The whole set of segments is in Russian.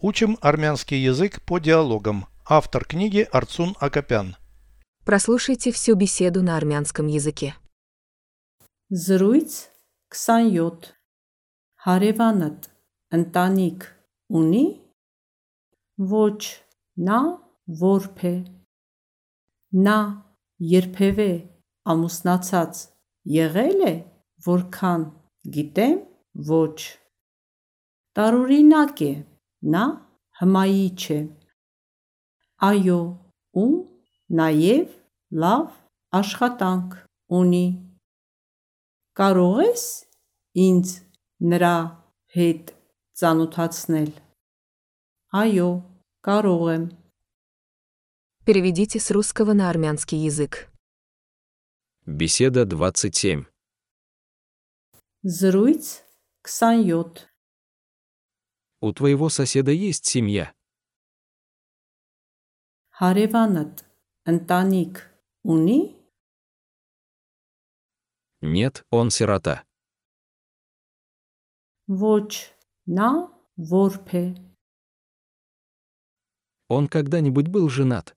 Учим армянский язык по диалогам. Автор книги Арцун Акопян. Прослушайте всю беседу на армянском языке. Զրույց 27 Հարևանդ ընտանիք ունի Ոչ նա որբ է Նա երբևէ ամուսնացած եղել է որքան գիտեմ ոչ Տարօրինակ է նա հմայիչ է Այո ու նաև լավ աշխատանք ունի Կարող ես ինձ նրա հետ ծանոթացնել Այո կարող եմ Переведите с русского на армянский язык. Беседа 27. Զրույց 27 У твоего соседа есть семья? Հարևանդ ընտանիք ունի Нет, он сирота. Ոչ նա որբ է Он когда-нибудь был женат?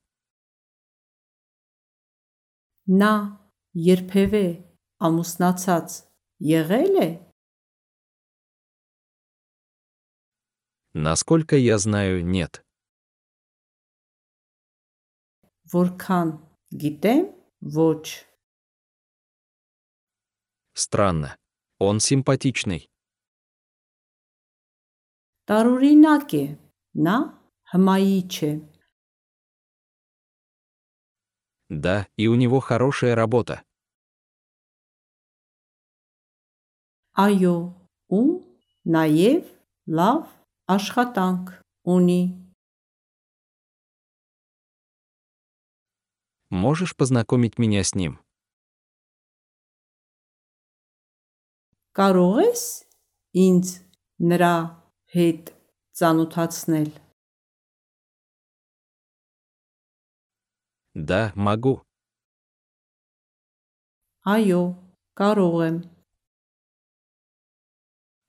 Նա երբևէ ամուսնացած եղել է Насколько я знаю, нет. Որքան գիտեմ ոչ Странно. Он симпатичный. Տարօրինակ է նա հմայիչ է Да, и у него хорошая работа. Այո ու նաև լավ աշխատանք ունի Можешь познакомить меня с ним? Կարող ես ինձ նրա հետ ծանոթացնել Да, могу. Այո կարող եմ